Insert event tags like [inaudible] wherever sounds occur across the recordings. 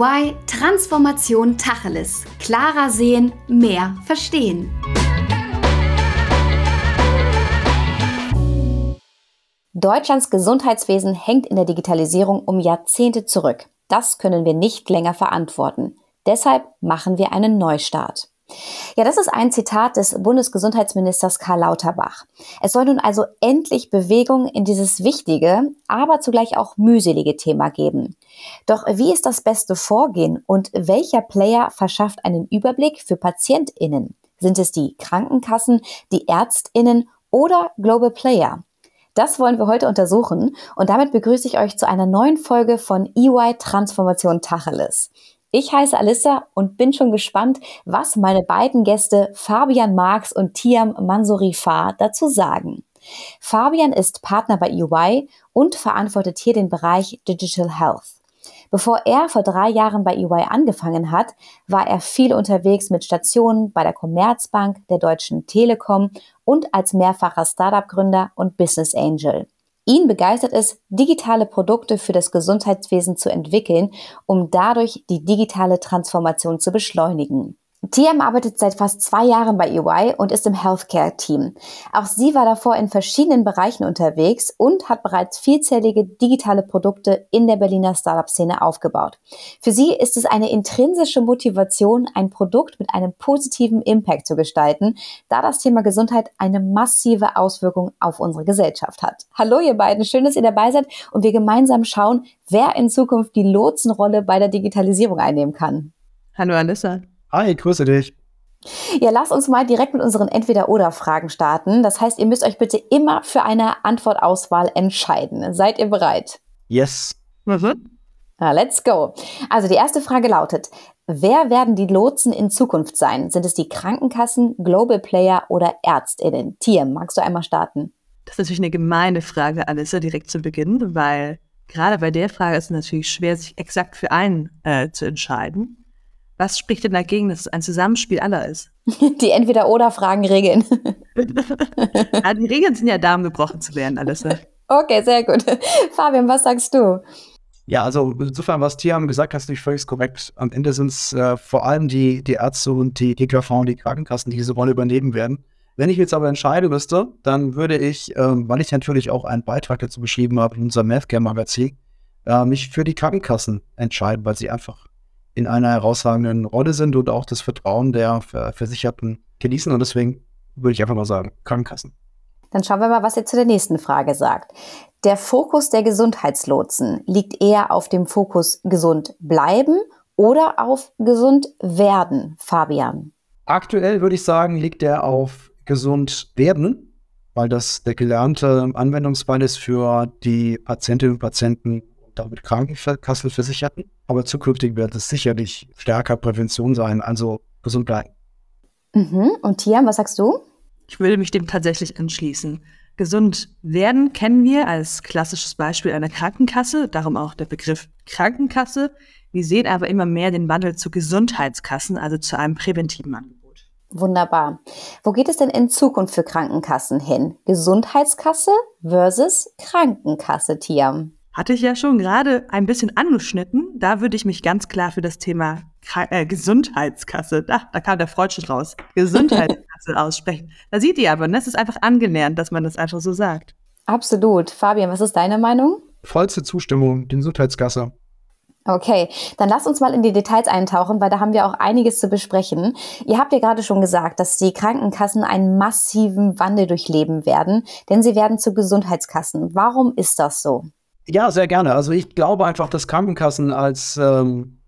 EY Transformation Tacheles. Klarer sehen, mehr verstehen. Deutschlands Gesundheitswesen hängt in der Digitalisierung um Jahrzehnte zurück. Das können wir nicht länger verantworten. Deshalb machen wir einen Neustart. Ja, das ist ein Zitat des Bundesgesundheitsministers Karl Lauterbach. Es soll nun also endlich Bewegung in dieses wichtige, aber zugleich auch mühselige Thema geben. Doch wie ist das beste Vorgehen und welcher Player verschafft einen Überblick für PatientInnen? Sind es die Krankenkassen, die ÄrztInnen oder Global Player? Das wollen wir heute untersuchen und damit begrüße ich euch zu einer neuen Folge von EY Transformation Tacheles. Ich heiße Alissa und bin schon gespannt, was meine beiden Gäste Fabian Marx und Tiam Mansourifar dazu sagen. Fabian ist Partner bei EY und verantwortet hier den Bereich Digital Health. Bevor er vor drei Jahren bei EY angefangen hat, war er viel unterwegs mit Stationen bei der Commerzbank, der Deutschen Telekom und als mehrfacher Startup-Gründer und Business Angel. Ihn begeistert es, digitale Produkte für das Gesundheitswesen zu entwickeln, um dadurch die digitale Transformation zu beschleunigen. TM arbeitet seit fast zwei Jahren bei EY und ist im Healthcare-Team. Auch sie war davor in verschiedenen Bereichen unterwegs und hat bereits vielzählige digitale Produkte in der Berliner Startup-Szene aufgebaut. Für sie ist es eine intrinsische Motivation, ein Produkt mit einem positiven Impact zu gestalten, da das Thema Gesundheit eine massive Auswirkung auf unsere Gesellschaft hat. Hallo ihr beiden, schön, dass ihr dabei seid und wir gemeinsam schauen, wer in Zukunft die Lotsenrolle bei der Digitalisierung einnehmen kann. Hallo Alissa. Hi, grüße dich. Ja, lass uns mal direkt mit unseren Entweder-Oder-Fragen starten. Das heißt, ihr müsst euch bitte immer für eine Antwortauswahl entscheiden. Seid ihr bereit? Yes. Mhm. Na, let's go. Also die erste Frage lautet, wer werden die Lotsen in Zukunft sein? Sind es die Krankenkassen, Global Player oder ÄrztInnen? Tiem, magst du einmal starten? Das ist natürlich eine gemeine Frage, Alissa, direkt zu Beginn, weil gerade bei der Frage ist es natürlich schwer, sich exakt für einen äh, zu entscheiden. Was spricht denn dagegen, dass es ein Zusammenspiel aller ist? [laughs] Die Entweder-Oder-Fragen regeln. [laughs] ja, die Regeln sind ja da, um gebrochen zu werden, alles. Ne? Okay, sehr gut. Fabian, was sagst du? Ja, also insofern, was Tiam gesagt hat, ist nicht völlig korrekt. Am Ende sind es äh, vor allem die, die Ärzte und die DKV und die Krankenkassen, die diese Rolle übernehmen werden. Wenn ich jetzt aber entscheiden müsste, dann würde ich, äh, weil ich natürlich auch einen Beitrag dazu beschrieben habe in unserem Mathcare-Magazin, äh, mich für die Krankenkassen entscheiden, weil sie einfach in einer herausragenden Rolle sind und auch das Vertrauen der Versicherten genießen. Und deswegen würde ich einfach mal sagen, Krankenkassen. Dann schauen wir mal, was ihr zu der nächsten Frage sagt. Der Fokus der Gesundheitslotsen liegt eher auf dem Fokus gesund bleiben oder auf gesund werden, Fabian? Aktuell würde ich sagen, liegt er auf gesund werden, weil das der gelernte Anwendungsfall ist für die Patientinnen und Patienten damit Krankenkassenversicherten. Aber zukünftig wird es sicherlich stärker Prävention sein, also gesund bleiben. Mhm. Und Tia, was sagst du? Ich würde mich dem tatsächlich anschließen. Gesund werden kennen wir als klassisches Beispiel einer Krankenkasse, darum auch der Begriff Krankenkasse. Wir sehen aber immer mehr den Wandel zu Gesundheitskassen, also zu einem präventiven Angebot. Wunderbar. Wo geht es denn in Zukunft für Krankenkassen hin? Gesundheitskasse versus Krankenkasse, Tiam? Hatte ich ja schon gerade ein bisschen angeschnitten. Da würde ich mich ganz klar für das Thema äh, Gesundheitskasse, da, da kam der Freudschen raus, Gesundheitskasse [laughs] aussprechen. Da sieht ihr aber, ne? es ist einfach angelernt, dass man das einfach so sagt. Absolut. Fabian, was ist deine Meinung? Vollste Zustimmung, die Gesundheitskasse. Okay, dann lasst uns mal in die Details eintauchen, weil da haben wir auch einiges zu besprechen. Ihr habt ja gerade schon gesagt, dass die Krankenkassen einen massiven Wandel durchleben werden, denn sie werden zu Gesundheitskassen. Warum ist das so? Ja, sehr gerne. Also ich glaube einfach, dass Krankenkassen als ähm,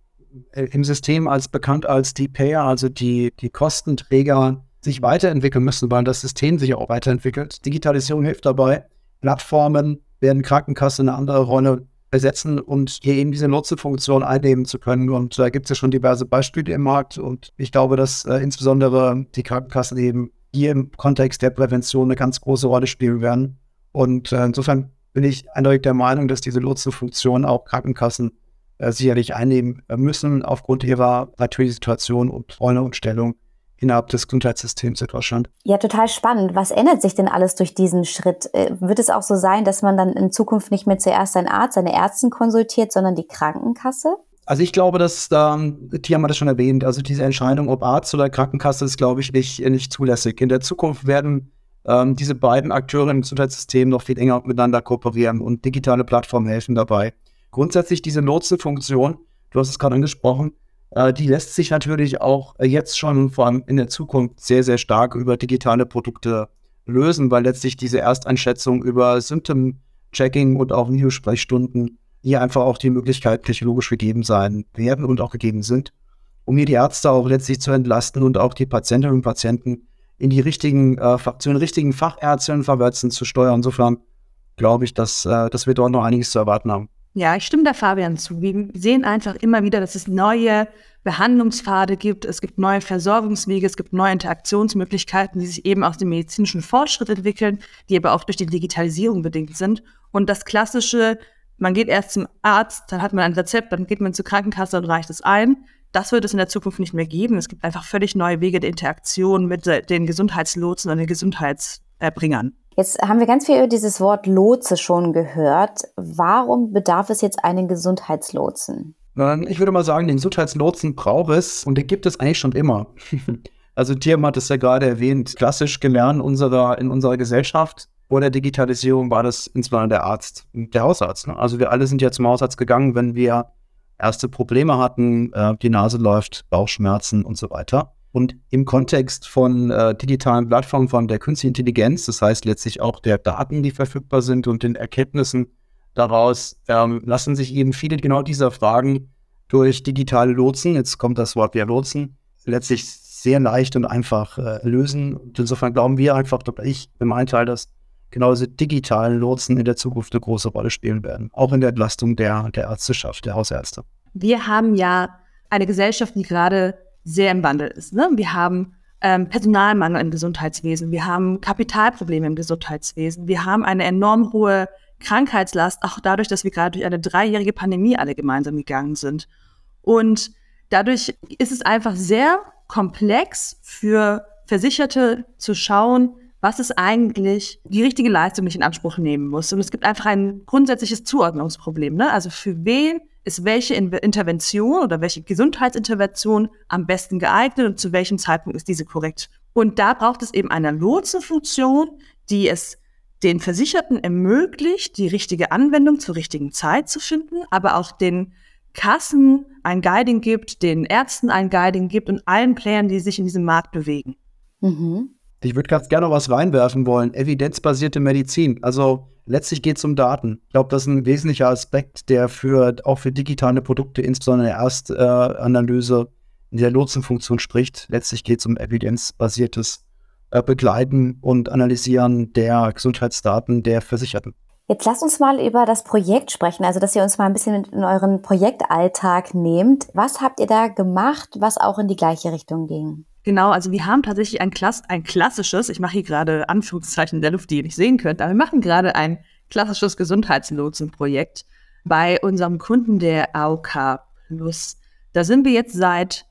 äh, im System als bekannt als die Payer, also die, die Kostenträger, sich weiterentwickeln müssen, weil das System sich auch weiterentwickelt. Digitalisierung hilft dabei. Plattformen werden Krankenkassen eine andere Rolle besetzen und hier eben diese Nutzefunktion einnehmen zu können. Und da gibt es ja schon diverse Beispiele im Markt. Und ich glaube, dass äh, insbesondere die Krankenkassen eben hier im Kontext der Prävention eine ganz große Rolle spielen werden. Und äh, insofern bin ich eindeutig der Meinung, dass diese Lotsenfunktion auch Krankenkassen äh, sicherlich einnehmen äh, müssen, aufgrund ihrer natürlichen Situation und Rolle und Stellung innerhalb des Gesundheitssystems in Deutschland. Ja, total spannend. Was ändert sich denn alles durch diesen Schritt? Äh, wird es auch so sein, dass man dann in Zukunft nicht mehr zuerst seinen Arzt, seine Ärztin konsultiert, sondern die Krankenkasse? Also ich glaube, dass, ähm, Tia hat das schon erwähnt, also diese Entscheidung, ob Arzt oder Krankenkasse, ist, glaube ich, nicht, nicht zulässig. In der Zukunft werden ähm, diese beiden Akteure im Gesundheitssystem noch viel enger miteinander kooperieren und digitale Plattformen helfen dabei. Grundsätzlich diese Lotsenfunktion, du hast es gerade angesprochen, äh, die lässt sich natürlich auch jetzt schon vor allem in der Zukunft sehr, sehr stark über digitale Produkte lösen, weil letztlich diese Ersteinschätzung über Symptom-Checking und auch Videosprechstunden hier einfach auch die Möglichkeit technologisch gegeben sein werden und auch gegeben sind, um hier die Ärzte auch letztlich zu entlasten und auch die Patientinnen und Patienten in die richtigen, äh, zu den richtigen Fachärztinnen verwälzen zu steuern. Insofern glaube ich, dass, äh, dass wir dort noch einiges zu erwarten haben. Ja, ich stimme da Fabian zu. Wir sehen einfach immer wieder, dass es neue Behandlungspfade gibt, es gibt neue Versorgungswege, es gibt neue Interaktionsmöglichkeiten, die sich eben aus dem medizinischen Fortschritt entwickeln, die aber auch durch die Digitalisierung bedingt sind. Und das klassische, man geht erst zum Arzt, dann hat man ein Rezept, dann geht man zur Krankenkasse und reicht es ein. Das wird es in der Zukunft nicht mehr geben. Es gibt einfach völlig neue Wege der Interaktion mit den Gesundheitslotsen und den Gesundheitserbringern. Jetzt haben wir ganz viel über dieses Wort Lotse schon gehört. Warum bedarf es jetzt einen Gesundheitslotsen? Ich würde mal sagen, den Gesundheitslotsen braucht es und den gibt es eigentlich schon immer. [laughs] also Tierm hat es ja gerade erwähnt, klassisch gelernt unserer, in unserer Gesellschaft. Vor der Digitalisierung war das insbesondere der Arzt, der Hausarzt. Ne? Also wir alle sind ja zum Hausarzt gegangen, wenn wir erste Probleme hatten, äh, die Nase läuft, Bauchschmerzen und so weiter. Und im Kontext von äh, digitalen Plattformen, von der künstlichen Intelligenz, das heißt letztlich auch der Daten, die verfügbar sind und den Erkenntnissen daraus, ähm, lassen sich eben viele genau dieser Fragen durch digitale Lotsen, jetzt kommt das Wort wieder Lotsen, letztlich sehr leicht und einfach äh, lösen. Und insofern glauben wir einfach, ich im meinem Teil, dass genau diese digitalen Lotsen in der Zukunft eine große Rolle spielen werden, auch in der Entlastung der, der Ärzteschaft, der Hausärzte. Wir haben ja eine Gesellschaft, die gerade sehr im Wandel ist. Ne? Wir haben ähm, Personalmangel im Gesundheitswesen, wir haben Kapitalprobleme im Gesundheitswesen, wir haben eine enorm hohe Krankheitslast, auch dadurch, dass wir gerade durch eine dreijährige Pandemie alle gemeinsam gegangen sind. Und dadurch ist es einfach sehr komplex für Versicherte zu schauen, was ist eigentlich die richtige Leistung, die ich in Anspruch nehmen muss. Und es gibt einfach ein grundsätzliches Zuordnungsproblem. Ne? Also für wen ist welche Intervention oder welche Gesundheitsintervention am besten geeignet und zu welchem Zeitpunkt ist diese korrekt. Und da braucht es eben eine Lotsenfunktion, die es den Versicherten ermöglicht, die richtige Anwendung zur richtigen Zeit zu finden, aber auch den Kassen ein Guiding gibt, den Ärzten ein Guiding gibt und allen Playern, die sich in diesem Markt bewegen. Mhm. Ich würde ganz gerne noch was reinwerfen wollen. Evidenzbasierte Medizin. Also letztlich geht es um Daten. Ich glaube, das ist ein wesentlicher Aspekt, der für auch für digitale Produkte, insbesondere in der Erstanalyse, in der Lotsenfunktion spricht. Letztlich geht es um evidenzbasiertes äh, Begleiten und Analysieren der Gesundheitsdaten der Versicherten. Jetzt lasst uns mal über das Projekt sprechen, also dass ihr uns mal ein bisschen in euren Projektalltag nehmt. Was habt ihr da gemacht, was auch in die gleiche Richtung ging? Genau, also wir haben tatsächlich ein, Klass ein klassisches, ich mache hier gerade Anführungszeichen in der Luft, die ihr nicht sehen könnt, aber wir machen gerade ein klassisches Gesundheitslotsenprojekt bei unserem Kunden der AOK Plus. Da sind wir jetzt seit,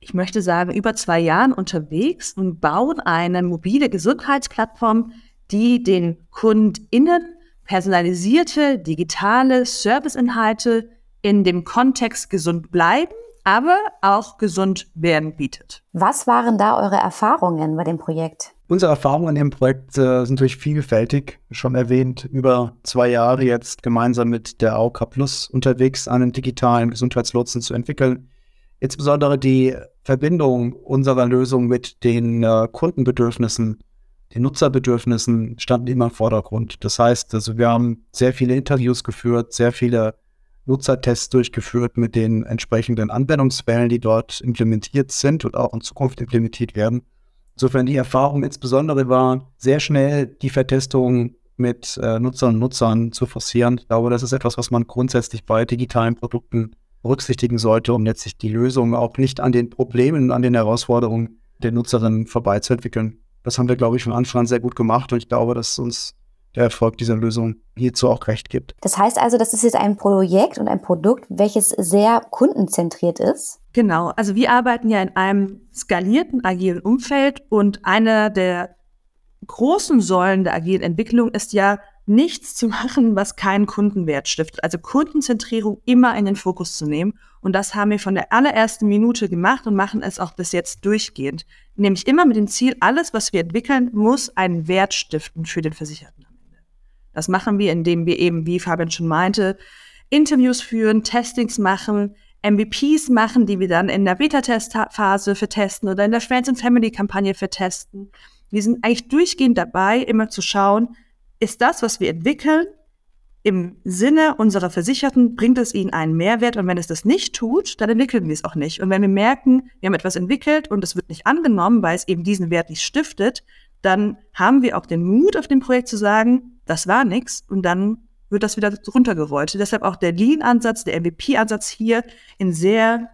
ich möchte sagen, über zwei Jahren unterwegs und bauen eine mobile Gesundheitsplattform, die den KundInnen personalisierte digitale Serviceinhalte in dem Kontext gesund bleiben aber auch gesund werden bietet. Was waren da eure Erfahrungen bei dem Projekt? Unsere Erfahrungen in dem Projekt äh, sind natürlich vielfältig. Schon erwähnt, über zwei Jahre jetzt gemeinsam mit der AOK Plus unterwegs, einen digitalen Gesundheitslotsen zu entwickeln. Insbesondere die Verbindung unserer Lösung mit den äh, Kundenbedürfnissen, den Nutzerbedürfnissen standen immer im Vordergrund. Das heißt, also wir haben sehr viele Interviews geführt, sehr viele Nutzertests durchgeführt mit den entsprechenden Anwendungsfällen, die dort implementiert sind und auch in Zukunft implementiert werden. Insofern die Erfahrung insbesondere war, sehr schnell die Vertestung mit äh, Nutzern und Nutzern zu forcieren. Ich glaube, das ist etwas, was man grundsätzlich bei digitalen Produkten berücksichtigen sollte, um letztlich die Lösung auch nicht an den Problemen, an den Herausforderungen der Nutzerinnen vorbeizuentwickeln. Das haben wir, glaube ich, von Anfang an sehr gut gemacht und ich glaube, dass uns der Erfolg dieser Lösung hierzu auch recht gibt. Das heißt also, das ist jetzt ein Projekt und ein Produkt, welches sehr kundenzentriert ist. Genau, also wir arbeiten ja in einem skalierten agilen Umfeld und einer der großen Säulen der agilen Entwicklung ist ja nichts zu machen, was keinen Kundenwert stiftet. Also Kundenzentrierung immer in den Fokus zu nehmen. Und das haben wir von der allerersten Minute gemacht und machen es auch bis jetzt durchgehend. Nämlich immer mit dem Ziel, alles, was wir entwickeln, muss einen Wert stiften für den Versicherten. Das machen wir, indem wir eben, wie Fabian schon meinte, Interviews führen, Testings machen, MVPs machen, die wir dann in der Beta-Testphase vertesten oder in der Friends and Family-Kampagne vertesten. Wir sind eigentlich durchgehend dabei, immer zu schauen, ist das, was wir entwickeln, im Sinne unserer Versicherten, bringt es ihnen einen Mehrwert und wenn es das nicht tut, dann entwickeln wir es auch nicht. Und wenn wir merken, wir haben etwas entwickelt und es wird nicht angenommen, weil es eben diesen Wert nicht stiftet, dann haben wir auch den Mut auf dem Projekt zu sagen, das war nichts und dann wird das wieder runtergerollt. Deshalb auch der Lean-Ansatz, der MVP-Ansatz hier in sehr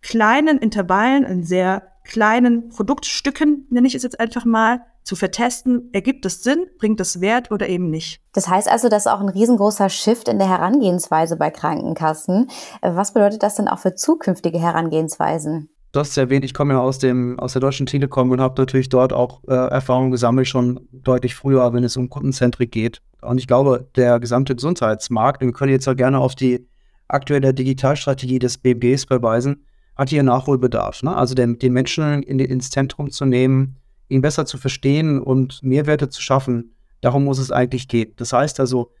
kleinen Intervallen, in sehr kleinen Produktstücken, nenne ich es jetzt einfach mal, zu vertesten, ergibt es Sinn, bringt es Wert oder eben nicht. Das heißt also, das ist auch ein riesengroßer Shift in der Herangehensweise bei Krankenkassen. Was bedeutet das denn auch für zukünftige Herangehensweisen? Du hast es erwähnt, ich komme ja aus, dem, aus der Deutschen Telekom und habe natürlich dort auch äh, Erfahrungen gesammelt, schon deutlich früher, wenn es um Kundenzentrik geht. Und ich glaube, der gesamte Gesundheitsmarkt, wir können jetzt ja gerne auf die aktuelle Digitalstrategie des BBs verweisen, hat hier Nachholbedarf. Ne? Also den, den Menschen in, ins Zentrum zu nehmen, ihn besser zu verstehen und Mehrwerte zu schaffen. Darum muss es eigentlich gehen. Das heißt also,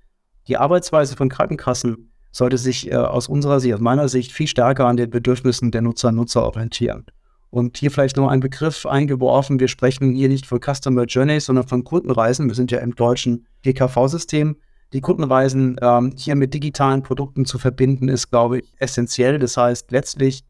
die Arbeitsweise von Krankenkassen sollte sich äh, aus unserer Sicht, aus meiner Sicht, viel stärker an den Bedürfnissen der Nutzer und Nutzer orientieren. Und hier vielleicht nur ein Begriff eingeworfen. Wir sprechen hier nicht von Customer Journeys, sondern von Kundenreisen. Wir sind ja im deutschen GKV-System. Die Kundenreisen ähm, hier mit digitalen Produkten zu verbinden, ist, glaube ich, essentiell. Das heißt, letztlich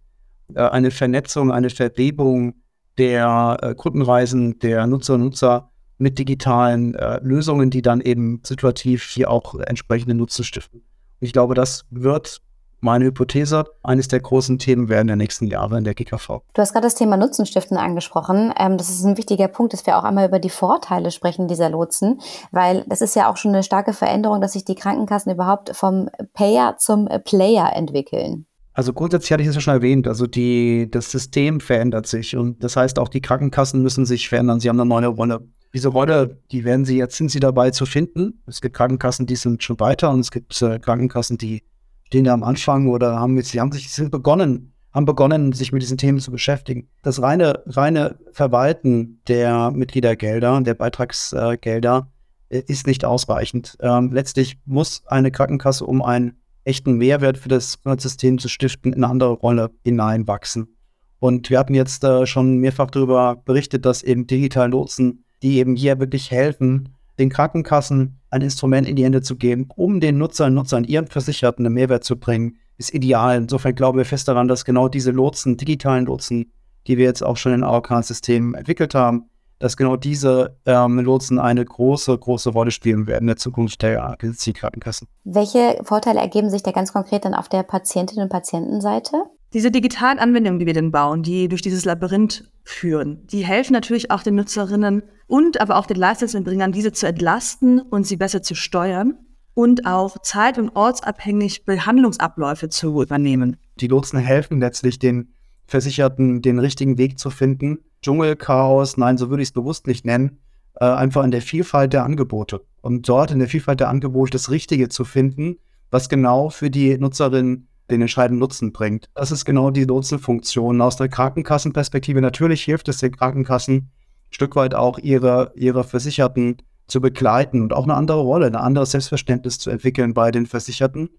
äh, eine Vernetzung, eine Verwebung der äh, Kundenreisen der Nutzer und Nutzer mit digitalen äh, Lösungen, die dann eben situativ hier auch entsprechende Nutzen stiften. Ich glaube, das wird meine Hypothese, eines der großen Themen werden der nächsten Jahre in der GKV. Du hast gerade das Thema Nutzenstiften angesprochen. Ähm, das ist ein wichtiger Punkt, dass wir auch einmal über die Vorteile sprechen dieser Lotsen, weil das ist ja auch schon eine starke Veränderung, dass sich die Krankenkassen überhaupt vom Payer zum Player entwickeln. Also grundsätzlich hatte ich es ja schon erwähnt, also die, das System verändert sich und das heißt auch die Krankenkassen müssen sich verändern. Sie haben eine neue Rolle. Diese Rolle, die werden sie jetzt sind sie dabei zu finden. Es gibt Krankenkassen, die sind schon weiter und es gibt äh, Krankenkassen, die stehen da am Anfang oder haben jetzt, sie haben sich sind begonnen, haben begonnen, sich mit diesen Themen zu beschäftigen. Das reine, reine Verwalten der Mitgliedergelder, der Beitragsgelder äh, ist nicht ausreichend. Ähm, letztlich muss eine Krankenkasse um ein echten Mehrwert für das System zu stiften, in eine andere Rolle hineinwachsen. Und wir hatten jetzt äh, schon mehrfach darüber berichtet, dass eben digitale Lotsen, die eben hier wirklich helfen, den Krankenkassen ein Instrument in die Hände zu geben, um den Nutzern Nutzern, ihren Versicherten einen Mehrwert zu bringen, ist ideal. Insofern glauben wir fest daran, dass genau diese Lotsen, digitalen Lotsen, die wir jetzt auch schon in AOK-Systemen entwickelt haben, dass genau diese ähm, Lotsen eine große, große Rolle spielen werden in der Zukunft der Krankenkassen. Welche Vorteile ergeben sich da ganz konkret dann auf der Patientinnen- und Patientenseite? Diese digitalen Anwendungen, die wir denn bauen, die durch dieses Labyrinth führen, die helfen natürlich auch den Nutzerinnen und aber auch den Leistungserbringern, diese zu entlasten und sie besser zu steuern und auch zeit- und ortsabhängig Behandlungsabläufe zu übernehmen. Die Lotsen helfen letztlich den Versicherten, den richtigen Weg zu finden Dschungelchaos, nein, so würde ich es bewusst nicht nennen, äh, einfach in der Vielfalt der Angebote. Und dort in der Vielfalt der Angebote das Richtige zu finden, was genau für die Nutzerin den entscheidenden Nutzen bringt. Das ist genau die Nutzenfunktion. Aus der Krankenkassenperspektive natürlich hilft es den Krankenkassen ein Stück weit auch ihre, ihre Versicherten zu begleiten und auch eine andere Rolle, ein anderes Selbstverständnis zu entwickeln bei den Versicherten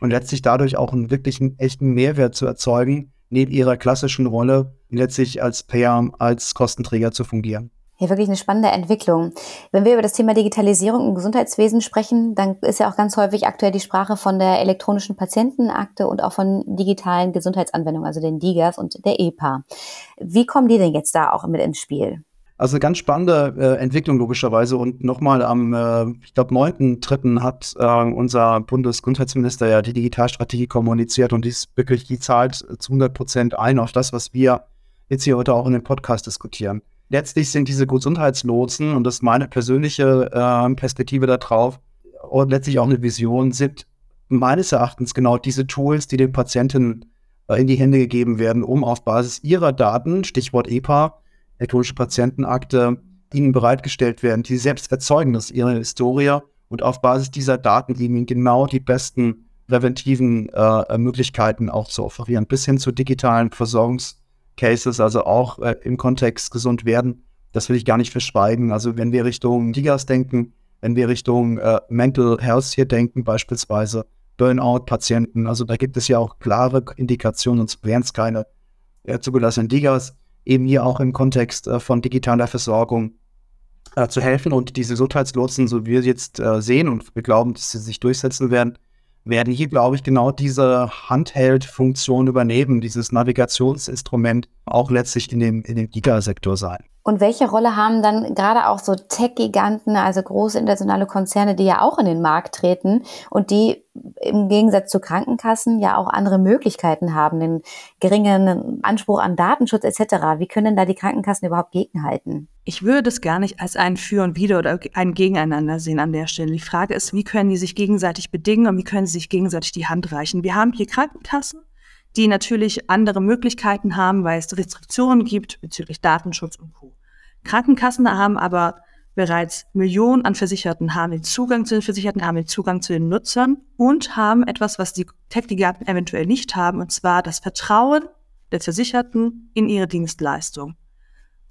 und letztlich dadurch auch einen wirklichen echten Mehrwert zu erzeugen, neben ihrer klassischen Rolle letztlich als Payer, als Kostenträger zu fungieren. Ja, wirklich eine spannende Entwicklung. Wenn wir über das Thema Digitalisierung im Gesundheitswesen sprechen, dann ist ja auch ganz häufig aktuell die Sprache von der elektronischen Patientenakte und auch von digitalen Gesundheitsanwendungen, also den DIGAs und der EPA. Wie kommen die denn jetzt da auch mit ins Spiel? Also eine ganz spannende äh, Entwicklung logischerweise. Und nochmal am, äh, ich glaube, 9.3. hat äh, unser Bundesgesundheitsminister ja die Digitalstrategie kommuniziert und dies wirklich, die zahlt zu 100 Prozent ein auf das, was wir jetzt hier heute auch in dem Podcast diskutieren. Letztlich sind diese Gesundheitslotsen, und das ist meine persönliche äh, Perspektive darauf, und letztlich auch eine Vision, sind meines Erachtens genau diese Tools, die den Patienten äh, in die Hände gegeben werden, um auf Basis ihrer Daten, Stichwort EPA, elektronische Patientenakte ihnen bereitgestellt werden, die selbst erzeugen, das ist ihre Historie und auf Basis dieser Daten ihnen genau die besten präventiven äh, Möglichkeiten auch zu offerieren, bis hin zu digitalen Versorgungscases, also auch äh, im Kontext gesund werden. Das will ich gar nicht verschweigen. Also wenn wir Richtung Digas denken, wenn wir Richtung äh, Mental Health hier denken, beispielsweise Burnout-Patienten, also da gibt es ja auch klare Indikationen, sonst wären es keine äh, zugelassenen Digas, eben hier auch im Kontext äh, von digitaler Versorgung äh, zu helfen. Und diese Gesundheitslotsen, so wie wir jetzt äh, sehen und wir glauben, dass sie sich durchsetzen werden, werden hier, glaube ich, genau diese Handheld-Funktion übernehmen, dieses Navigationsinstrument auch letztlich in dem, in dem Gigasektor sein. Und welche Rolle haben dann gerade auch so Tech-Giganten, also große internationale Konzerne, die ja auch in den Markt treten und die im Gegensatz zu Krankenkassen ja auch andere Möglichkeiten haben, den geringen Anspruch an Datenschutz etc. Wie können da die Krankenkassen überhaupt gegenhalten? Ich würde das gar nicht als ein Für und Wider oder ein Gegeneinander sehen an der Stelle. Die Frage ist, wie können die sich gegenseitig bedingen und wie können sie sich gegenseitig die Hand reichen? Wir haben hier Krankenkassen, die natürlich andere Möglichkeiten haben, weil es Restriktionen gibt bezüglich Datenschutz und Co. Krankenkassen haben aber bereits Millionen an Versicherten, haben den Zugang zu den Versicherten, haben den Zugang zu den Nutzern und haben etwas, was die Tech-Giganten eventuell nicht haben, und zwar das Vertrauen der Versicherten in ihre Dienstleistung.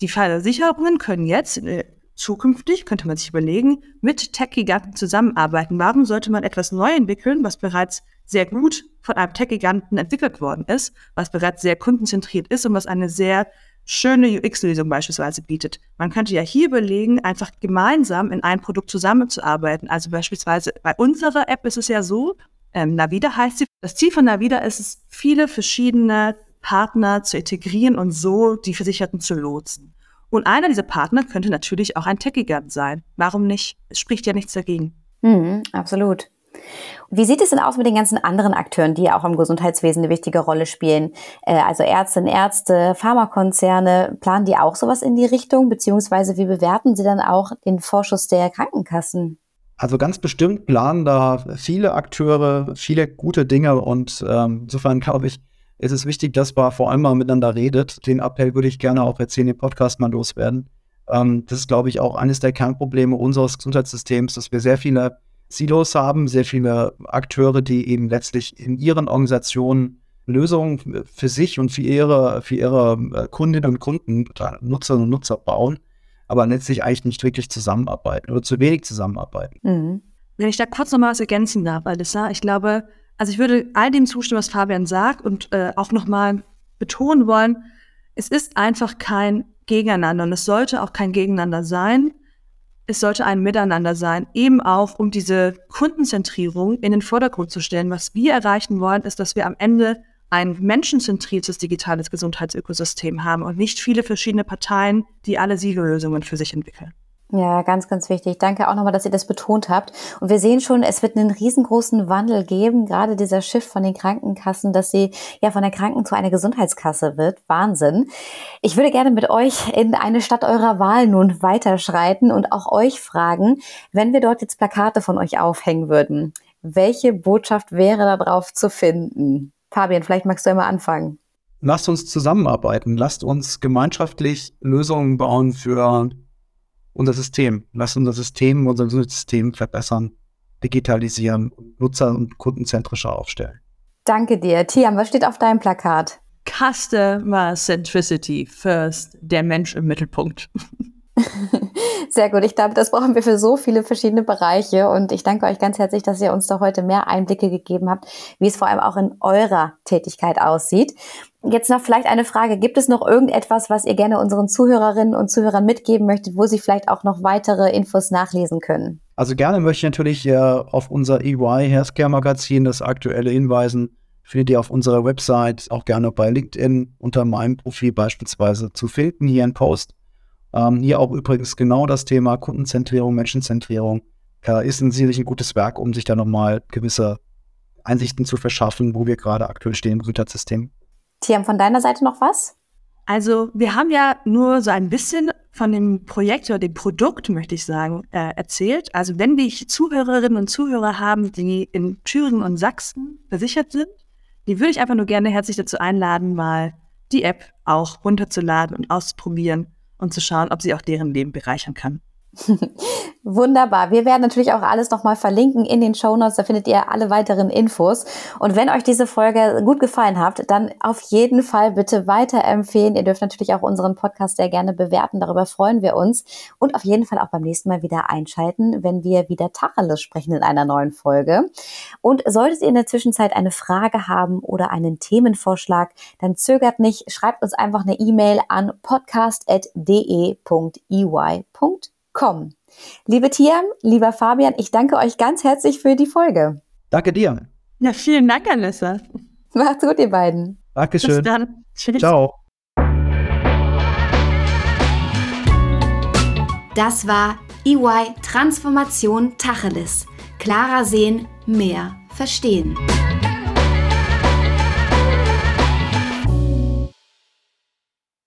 Die Versicherungen können jetzt äh, zukünftig, könnte man sich überlegen, mit Tech-Giganten zusammenarbeiten. Warum sollte man etwas neu entwickeln, was bereits sehr gut von einem Tech-Giganten entwickelt worden ist, was bereits sehr kundenzentriert ist und was eine sehr schöne UX-Lösung beispielsweise bietet. Man könnte ja hier überlegen, einfach gemeinsam in einem Produkt zusammenzuarbeiten. Also beispielsweise bei unserer App ist es ja so, ähm, Navida heißt sie. Das Ziel von Navida ist es, viele verschiedene Partner zu integrieren und so die Versicherten zu lotsen. Und einer dieser Partner könnte natürlich auch ein Tech-Gigant sein. Warum nicht? Es spricht ja nichts dagegen. Mhm, absolut. Wie sieht es denn aus mit den ganzen anderen Akteuren, die ja auch im Gesundheitswesen eine wichtige Rolle spielen? Äh, also Ärztinnen, Ärzte, Pharmakonzerne, planen die auch sowas in die Richtung? Beziehungsweise wie bewerten sie dann auch den Vorschuss der Krankenkassen? Also ganz bestimmt planen da viele Akteure viele gute Dinge und ähm, insofern glaube ich, ist es wichtig, dass man vor allem mal miteinander redet. Den Appell würde ich gerne auch jetzt hier in dem Podcast mal loswerden. Ähm, das ist, glaube ich, auch eines der Kernprobleme unseres Gesundheitssystems, dass wir sehr viele Silos haben, sehr viele Akteure, die eben letztlich in ihren Organisationen Lösungen für sich und für ihre, für ihre äh, Kundinnen und Kunden, Nutzerinnen und Nutzer bauen, aber letztlich eigentlich nicht wirklich zusammenarbeiten oder zu wenig zusammenarbeiten. Mhm. Wenn ich da kurz noch mal was ergänzen darf, Alissa, ich glaube, also ich würde all dem zustimmen, was Fabian sagt und äh, auch nochmal betonen wollen, es ist einfach kein Gegeneinander und es sollte auch kein Gegeneinander sein es sollte ein Miteinander sein, eben auch um diese Kundenzentrierung in den Vordergrund zu stellen. Was wir erreichen wollen, ist, dass wir am Ende ein menschenzentriertes digitales Gesundheitsökosystem haben und nicht viele verschiedene Parteien, die alle Siegellösungen für sich entwickeln. Ja, ganz, ganz wichtig. Danke auch nochmal, dass ihr das betont habt. Und wir sehen schon, es wird einen riesengroßen Wandel geben, gerade dieser Shift von den Krankenkassen, dass sie ja von der Kranken- zu einer Gesundheitskasse wird. Wahnsinn. Ich würde gerne mit euch in eine Stadt eurer Wahl nun weiterschreiten und auch euch fragen, wenn wir dort jetzt Plakate von euch aufhängen würden, welche Botschaft wäre da drauf zu finden? Fabian, vielleicht magst du einmal anfangen. Lasst uns zusammenarbeiten. Lasst uns gemeinschaftlich Lösungen bauen für unser System. Lass unser System, unser System verbessern, digitalisieren, nutzer- und kundenzentrischer aufstellen. Danke dir. Tiam, was steht auf deinem Plakat? Customer Centricity First, der Mensch im Mittelpunkt. [laughs] Sehr gut. Ich glaube, das brauchen wir für so viele verschiedene Bereiche. Und ich danke euch ganz herzlich, dass ihr uns da heute mehr Einblicke gegeben habt, wie es vor allem auch in eurer Tätigkeit aussieht. Jetzt noch vielleicht eine Frage. Gibt es noch irgendetwas, was ihr gerne unseren Zuhörerinnen und Zuhörern mitgeben möchtet, wo sie vielleicht auch noch weitere Infos nachlesen können? Also gerne möchte ich natürlich äh, auf unser EY Healthcare Magazin das aktuelle hinweisen. Findet ihr auf unserer Website auch gerne bei LinkedIn unter meinem Profil beispielsweise zu finden, hier ein Post. Ähm, hier auch übrigens genau das Thema Kundenzentrierung, Menschenzentrierung äh, ist ein sicherlich ein gutes Werk, um sich da nochmal gewisse Einsichten zu verschaffen, wo wir gerade aktuell stehen im Gesundheitssystem. Tiam, von deiner Seite noch was? Also wir haben ja nur so ein bisschen von dem Projekt oder dem Produkt, möchte ich sagen, äh, erzählt. Also wenn wir Zuhörerinnen und Zuhörer haben, die in Thüringen und Sachsen versichert sind, die würde ich einfach nur gerne herzlich dazu einladen, mal die App auch runterzuladen und auszuprobieren und zu schauen, ob sie auch deren Leben bereichern kann. [laughs] Wunderbar. Wir werden natürlich auch alles nochmal verlinken in den Show Notes. Da findet ihr alle weiteren Infos. Und wenn euch diese Folge gut gefallen hat, dann auf jeden Fall bitte weiterempfehlen. Ihr dürft natürlich auch unseren Podcast sehr gerne bewerten. Darüber freuen wir uns. Und auf jeden Fall auch beim nächsten Mal wieder einschalten, wenn wir wieder Tacheles sprechen in einer neuen Folge. Und solltet ihr in der Zwischenzeit eine Frage haben oder einen Themenvorschlag, dann zögert nicht. Schreibt uns einfach eine E-Mail an podcast.de.ey.com kommen. Liebe Tiam, lieber Fabian, ich danke euch ganz herzlich für die Folge. Danke dir. Ja, vielen Dank, Anissa. Macht's gut, ihr beiden. Dankeschön. Bis dann. Tschüss. Ciao. Das war EY Transformation Tacheles. Klarer sehen, mehr verstehen.